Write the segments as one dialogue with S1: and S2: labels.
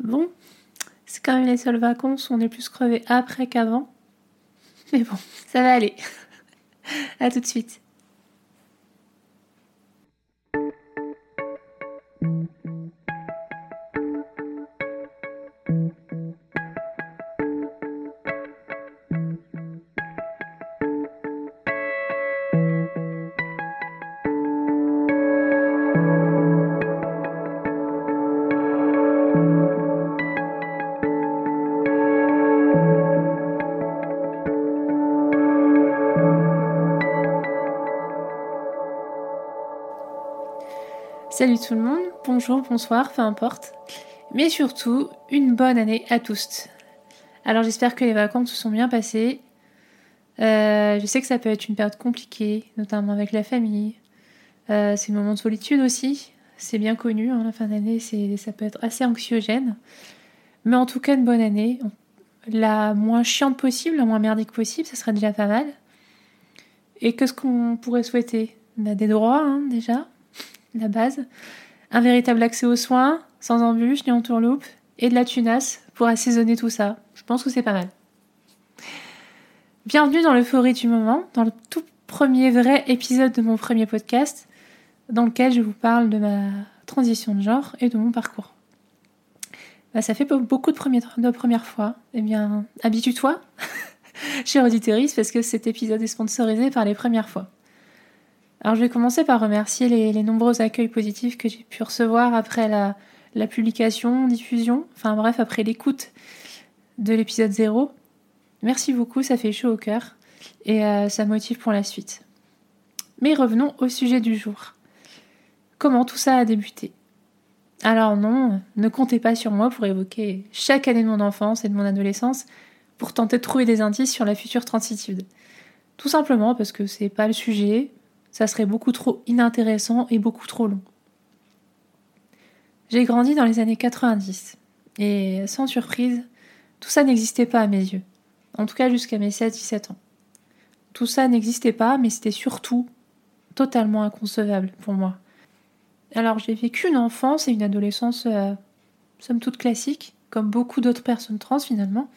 S1: Bon, c'est quand même les seules vacances on est plus crevé après qu'avant. Mais bon, ça va aller. à tout de suite. Salut tout le monde, bonjour, bonsoir, peu importe. Mais surtout, une bonne année à tous. Alors j'espère que les vacances se sont bien passées. Euh, je sais que ça peut être une période compliquée, notamment avec la famille. Euh, c'est le moment de solitude aussi. C'est bien connu, hein, la fin d'année, ça peut être assez anxiogène. Mais en tout cas, une bonne année. La moins chiante possible, la moins merdique possible, ça serait déjà pas mal. Et qu'est-ce qu'on pourrait souhaiter? Bah, Des droits, hein, déjà la base, un véritable accès aux soins, sans embûches ni entourloupe, et de la tunasse pour assaisonner tout ça. Je pense que c'est pas mal. Bienvenue dans l'euphorie du moment, dans le tout premier vrai épisode de mon premier podcast, dans lequel je vous parle de ma transition de genre et de mon parcours. Bah, ça fait beaucoup de, premières, fois. Eh bien, habitue-toi, cher auditrice, parce que cet épisode est sponsorisé par les premières fois. Alors je vais commencer par remercier les, nombreux accueils positifs que j'ai pu recevoir après la, publication, diffusion, enfin bref, après l'écoute de l'épisode 0. Merci beaucoup, ça fait chaud au cœur et euh, ça motive pour la suite. Mais revenons au sujet du jour. Comment tout ça a débuté? Alors non, ne comptez pas sur moi pour évoquer chaque année de mon enfance et de mon adolescence pour tenter de trouver des indices sur la future transitude. Tout simplement parce que c'est pas le sujet, ça serait beaucoup trop inintéressant et beaucoup trop long. J'ai grandi dans les années 90 et sans surprise, tout ça n'existait pas à mes yeux. En tout cas jusqu'à mes 16-17 ans. Tout ça n'existait pas, mais c'était surtout totalement inconcevable pour moi. Alors j'ai vécu une enfance et une adolescence euh, somme toute classique, comme beaucoup d'autres personnes trans finalement.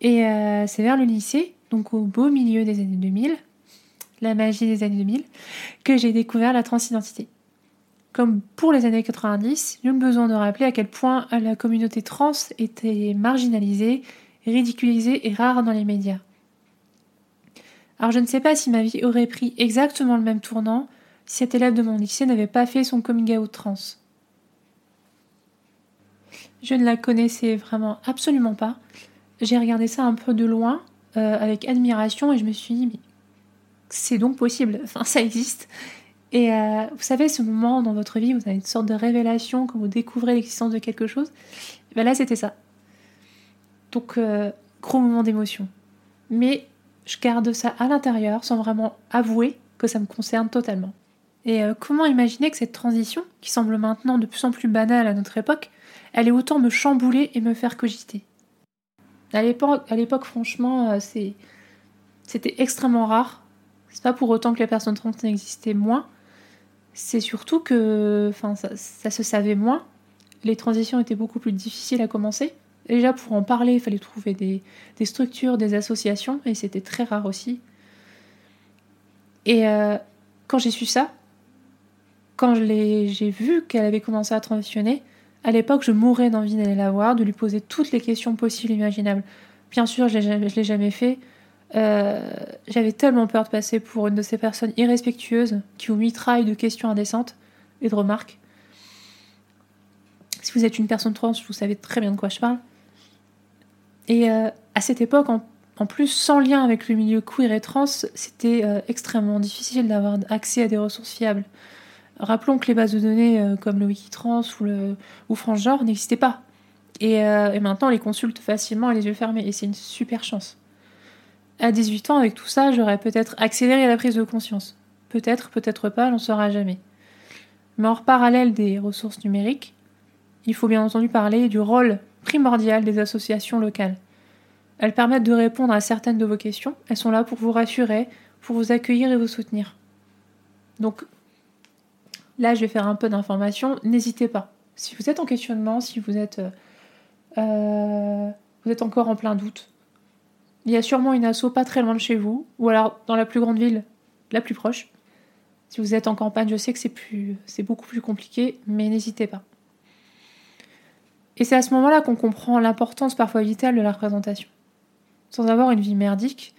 S1: Et euh, c'est vers le lycée, donc au beau milieu des années 2000, la magie des années 2000, que j'ai découvert la transidentité. Comme pour les années 90, nul besoin de rappeler à quel point la communauté trans était marginalisée, ridiculisée et rare dans les médias. Alors je ne sais pas si ma vie aurait pris exactement le même tournant si cet élève de mon lycée n'avait pas fait son coming out trans. Je ne la connaissais vraiment absolument pas. J'ai regardé ça un peu de loin, euh, avec admiration, et je me suis dit, mais c'est donc possible, enfin ça existe. Et euh, vous savez, ce moment dans votre vie, vous avez une sorte de révélation quand vous découvrez l'existence de quelque chose, ben là c'était ça. Donc euh, gros moment d'émotion. Mais je garde ça à l'intérieur sans vraiment avouer que ça me concerne totalement. Et euh, comment imaginer que cette transition, qui semble maintenant de plus en plus banale à notre époque, allait autant me chambouler et me faire cogiter? À l'époque, franchement, c'était extrêmement rare c'est pas pour autant que les personnes trans n'existaient moins. C'est surtout que ça, se savait moins. Les transitions étaient beaucoup plus difficiles à commencer. Déjà, pour en parler, il fallait trouver des, structures, des associations, et c'était très rare aussi. Et euh, quand j'ai su ça, quand j'ai vu qu'elle avait commencé à transitionner, à l'époque, je mourais d'envie d'aller la voir, de lui poser toutes les questions possibles et imaginables. Bien sûr, je ne l'ai jamais fait. Euh, j'avais tellement peur de passer pour une de ces personnes irrespectueuses qui vous mitraillent de questions indécentes et de remarques. Si vous êtes une personne trans, vous savez très bien de quoi je parle. Et euh, à cette époque, en, plus, sans lien avec le milieu queer et trans, c'était euh, extrêmement difficile d'avoir accès à des ressources fiables. Rappelons que les bases de données comme le Wikitrans ou, le, ou France Genre n'existaient pas. Et, et maintenant, on les consulte facilement les yeux fermés. Et c'est une super chance à 18 ans, avec tout ça, j'aurais peut-être accéléré la prise de conscience. Peut-être, peut-être pas, l'on saura jamais. Mais en parallèle des ressources numériques, il faut bien entendu parler du rôle primordial des associations locales. Elles permettent de répondre à certaines de vos questions, elles sont là pour vous rassurer, pour vous accueillir et vous soutenir. Donc là, je vais faire un peu d'information, n'hésitez pas. Si vous êtes en questionnement, si vous êtes euh, euh, vous êtes encore en plein doute. Il y a sûrement une asso pas très loin de chez vous, ou alors dans la plus grande ville, la plus proche. Si vous êtes en campagne, je sais que c'est plus, beaucoup plus compliqué, mais n'hésitez pas. Et c'est à ce moment-là qu'on comprend l'importance parfois vitale de la représentation. Sans avoir une vie merdique,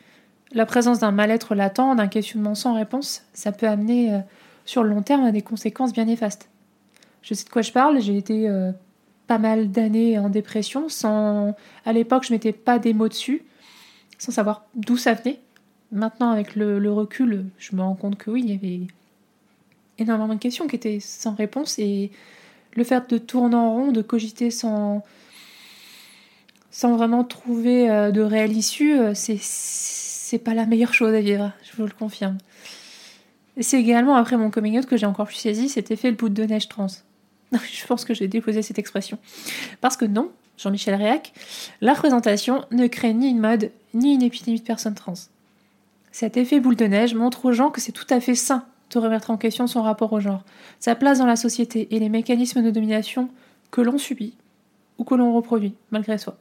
S1: la présence d'un mal-être latent, d'un questionnement sans réponse, ça peut amener euh, sur le long terme à des conséquences bien néfastes. Je sais de quoi je parle, j'ai été euh, pas mal d'années en dépression, sans à l'époque je mettais pas des mots dessus, sans savoir d'où ça venait. Maintenant avec le, recul, je me rends compte que oui, il y avait énormément de questions qui étaient sans réponse et le fait de tourner en rond, de cogiter sans, sans vraiment trouver euh, de réelle issue, c'est c'est pas la meilleure chose à vivre, je vous le confirme. C'est également après mon coming out que j'ai encore plus saisi cet effet le bout de neige trans. je pense que j'ai déposé cette expression. Parce que non, Jean-Michel Réac, la représentation ne crée ni une mode, ni une épidémie de personnes trans. Cet effet boule de neige montre aux gens que c'est tout à fait sain de remettre en question son rapport au genre, sa place dans la société et les mécanismes de domination que l'on subit ou que l'on reproduit, malgré soi.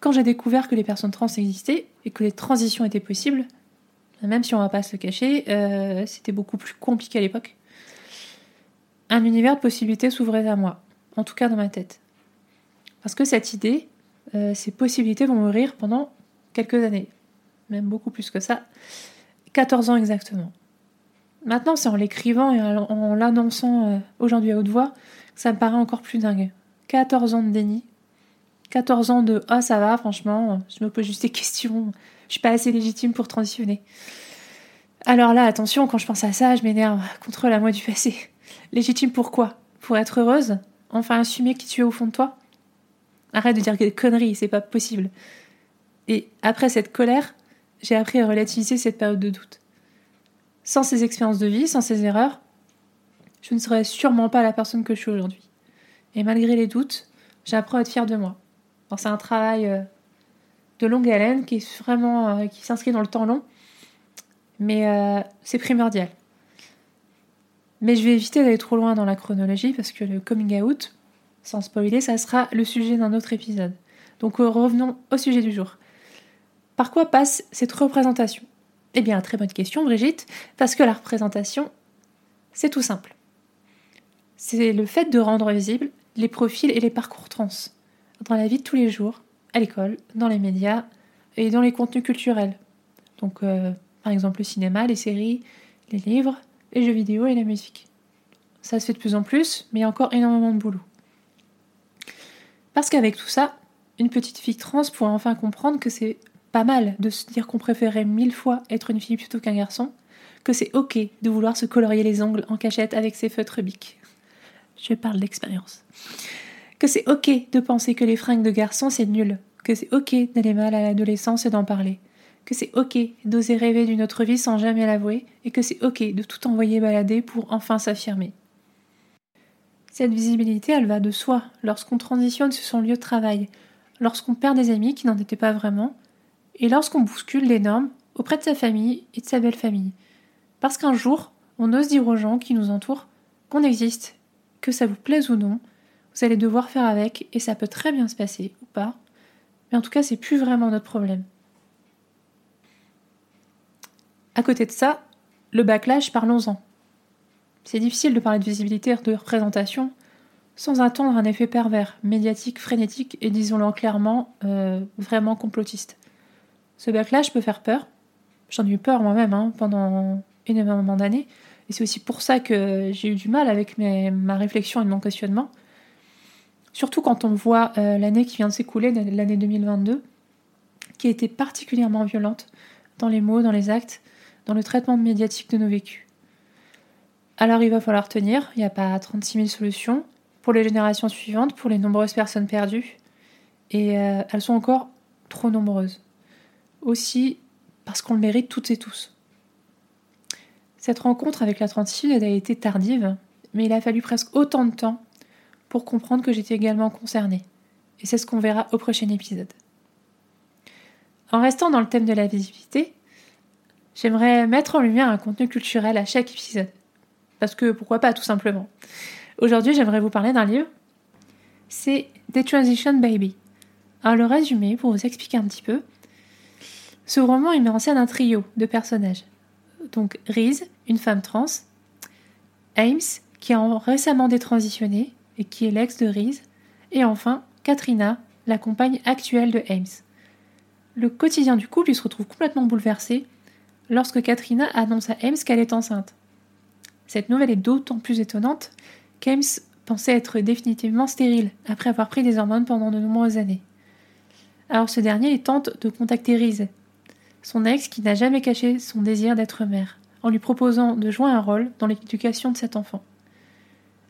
S1: Quand j'ai découvert que les personnes trans existaient et que les transitions étaient possibles, même si on va pas se cacher, euh, c'était beaucoup plus compliqué à l'époque. Un univers de possibilités s'ouvrait à moi, en tout cas dans ma tête. Parce que cette idée, euh, ces possibilités vont mourir pendant quelques années, même beaucoup plus que ça, 14 ans exactement. Maintenant, c'est en l'écrivant et en l'annonçant euh, aujourd'hui à haute voix que ça me paraît encore plus dingue. 14 ans de déni, 14 ans de Ah, ça va, franchement, je me pose juste des questions, je suis pas assez légitime pour transitionner. Alors là, attention, quand je pense à ça, je m'énerve contre la moi du passé. Légitime pourquoi Pour être heureuse? Enfin assumer qui tu es au fond de toi? Arrête de dire des conneries, c'est pas possible. Et après cette colère, j'ai appris à relativiser cette période de doute. Sans ces expériences de vie, sans ces erreurs, je ne serais sûrement pas la personne que je suis aujourd'hui. Et malgré les doutes, j'apprends à être fière de moi c'est un travail euh, de longue haleine qui est euh, s'inscrit dans le temps long, mais euh, c'est primordial. Mais je vais éviter d'aller trop loin dans la chronologie parce que le coming out, sans spoiler, ça sera le sujet d'un autre épisode. Donc revenons au sujet du jour. Par quoi passe cette représentation? Eh bien, très bonne question, Brigitte, parce que la représentation, c'est tout simple. C'est le fait de rendre visibles les profils et les parcours trans dans la vie de tous les jours, à l'école, dans les médias et dans les contenus culturels. Donc, euh, par exemple, le cinéma, les séries, les livres, les jeux vidéo et la musique. Ça se fait de plus en plus, mais il y a encore énormément de boulot. Parce qu'avec tout ça, une petite fille trans pourrait enfin comprendre que c'est pas mal de se dire qu'on préférait mille fois être une fille plutôt qu'un garçon, que c'est ok de vouloir se colorier les ongles en cachette avec ses feutres bics. Je parle d'expérience que c'est ok de penser que les fringues de garçon c'est nul, que c'est ok d'aller mal à l'adolescence et d'en parler, que c'est ok d'oser rêver d'une autre vie sans jamais l'avouer, et que c'est ok de tout envoyer balader pour enfin s'affirmer. Cette visibilité, elle va de soi lorsqu'on transitionne sur son lieu de travail, lorsqu'on perd des amis qui n'en étaient pas vraiment, et lorsqu'on bouscule les normes auprès de sa famille et de sa belle famille. Parce qu'un jour, on ose dire aux gens qui nous entourent qu'on existe, que ça vous plaise ou non, vous allez devoir faire avec et ça peut très bien se passer ou pas. Mais en tout cas, c'est plus vraiment notre problème. À côté de ça, le backlash, parlons-en. C'est difficile de parler de visibilité de représentation sans attendre un effet pervers, médiatique, frénétique et disons-le clairement, euh, vraiment complotiste. Ce backlash peut faire peur. J'en ai eu peur moi-même hein, pendant énormément d'années. Et c'est aussi pour ça que j'ai eu du mal avec ma réflexion et mon questionnement. Surtout quand on voit euh, l'année qui vient de s'écouler, l'année 2022, qui a été particulièrement violente dans les mots, dans les actes, dans le traitement médiatique de nos vécus. Alors il va falloir tenir, il n'y a pas 36 000 solutions pour les générations suivantes, pour les nombreuses personnes perdues, et euh, elles sont encore trop nombreuses. Aussi parce qu'on le mérite toutes et tous. Cette rencontre avec la 36 a été tardive, mais il a fallu presque autant de temps pour comprendre que j'étais également concernée. Et c'est ce qu'on verra au prochain épisode. En restant dans le thème de la visibilité, j'aimerais mettre en lumière un contenu culturel à chaque épisode. Parce que pourquoi pas, tout simplement. Aujourd'hui, j'aimerais vous parler d'un livre c'est The Transition Baby. Alors le résumé, pour vous expliquer un petit peu, ce roman il met en scène un trio de personnages. Donc Reese, une femme trans, Ames, qui a récemment détransitionné et qui est l'ex de Reese, et enfin Katrina, la compagne actuelle de Ames. Le quotidien du couple se retrouve complètement bouleversé lorsque Katrina annonce à Ames qu'elle est enceinte. Cette nouvelle est d'autant plus étonnante qu'Ames pensait être définitivement stérile après avoir pris des hormones pendant de nombreuses années. Alors ce dernier tente de contacter Reese, son ex qui n'a jamais caché son désir d'être mère, en lui proposant de jouer un rôle dans l'éducation de cet enfant.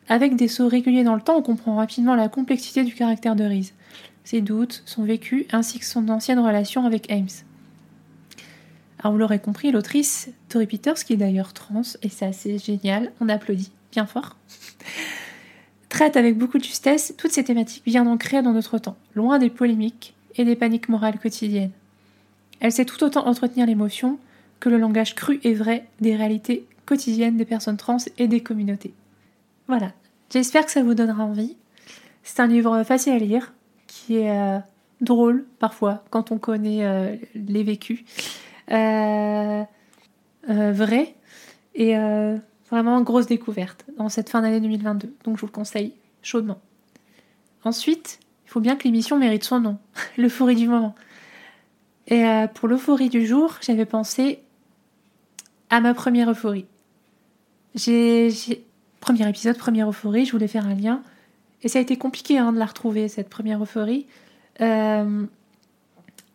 S1: Avec des sauts réguliers dans le temps, on comprend rapidement la complexité du caractère de Reese, ses doutes, son vécu, ainsi que son ancienne relation avec Ames. Alors vous l'aurez compris, l'autrice Tori Peters, qui est d'ailleurs trans, et c'est assez génial, on applaudit bien fort, traite avec beaucoup de justesse toutes ces thématiques bien ancrées dans notre temps, loin des polémiques et des paniques morales quotidiennes. Elle sait tout autant entretenir l'émotion que le langage cru et vrai des réalités quotidiennes des personnes trans et des communautés. Voilà, j'espère que ça vous donnera envie. C'est un livre facile à lire, qui est euh, drôle parfois quand on connaît euh, les vécus. Euh, vrai et vraiment grosse découverte dans cette fin d'année 2022. Donc je vous le conseille chaudement. Ensuite, il faut bien que l'émission mérite son nom, l'euphorie du moment. Et pour l'euphorie du jour, j'avais pensé à ma première euphorie. J'ai, Premier épisode, première euphorie, je voulais faire un lien. Et ça a été compliqué hein, de la retrouver, cette première euphorie. Euh,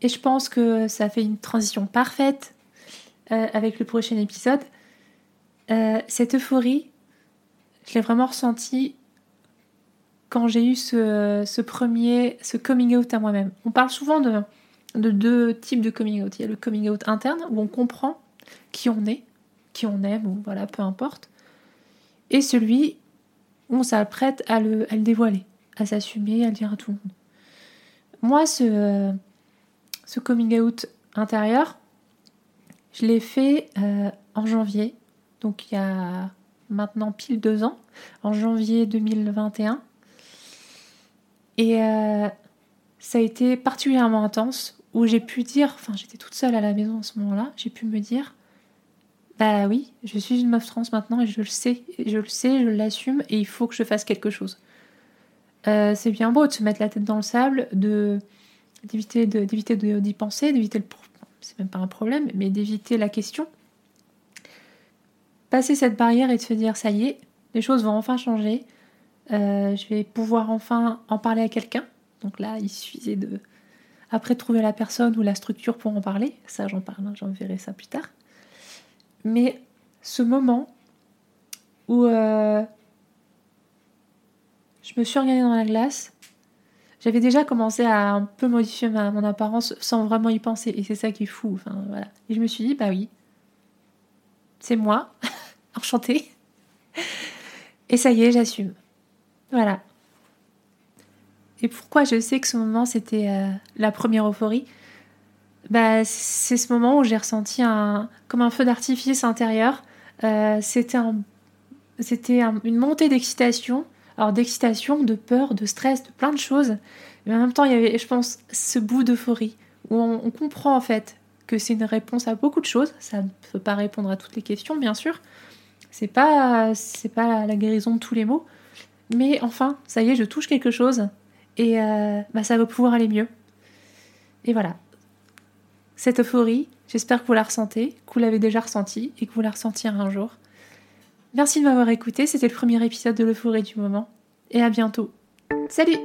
S1: et je pense que ça fait une transition parfaite euh, avec le prochain épisode. Euh, cette euphorie, je l'ai vraiment ressentie quand j'ai eu ce, premier, ce coming out à moi-même. On parle souvent de, de deux types de coming out. Il y a le coming out interne où on comprend qui on est, qui on aime, ou voilà, peu importe. Et celui où on s'apprête à le, à le dévoiler, à s'assumer, à le dire à tout le monde. Moi, ce, ce coming out intérieur, je l'ai fait euh, en janvier, donc il y a maintenant pile deux ans, en janvier 2021. Et euh, ça a été particulièrement intense, où j'ai pu dire, enfin j'étais toute seule à la maison à ce moment-là, j'ai pu me dire, bah oui, je suis une meuf trans maintenant et je le sais, je le sais, je l'assume et il faut que je fasse quelque chose. Euh, c'est bien beau de se mettre la tête dans le sable, de d'éviter d'y penser, d'éviter le c'est même pas un problème, mais d'éviter la question. Passer cette barrière et de se dire ça y est, les choses vont enfin changer. Euh, je vais pouvoir enfin en parler à quelqu'un. Donc là, il suffisait de après trouver la personne ou la structure pour en parler. Ça, j'en parle, hein, j'en verrai ça plus tard. Mais ce moment où euh, je me suis regardée dans la glace, j'avais déjà commencé à un peu modifier mon apparence sans vraiment y penser. Et c'est ça qui est fou. Enfin, voilà. Et je me suis dit, bah oui, c'est moi, enchantée. Et ça y est, j'assume. Voilà. Et pourquoi je sais que ce moment, c'était euh, la première euphorie? Bah, c'est ce moment où j'ai ressenti un, comme un feu d'artifice intérieur. Euh, c'était une montée d'excitation, alors d'excitation, de peur, de stress, de plein de choses. Mais en même temps, il y avait, je pense, ce bout d'euphorie où on, comprend en fait que c'est une réponse à beaucoup de choses. Ça ne peut pas répondre à toutes les questions, bien sûr. C'est pas, c'est pas la guérison de tous les maux. Mais enfin, ça y est, je touche quelque chose et euh, bah, ça va pouvoir aller mieux. Et voilà, cette euphorie, j'espère que vous la ressentez, que vous l'avez déjà ressentie et que vous la ressentirez un jour. Merci de m'avoir écouté, c'était le premier épisode de Le l'euphorie du moment. Et à bientôt. Salut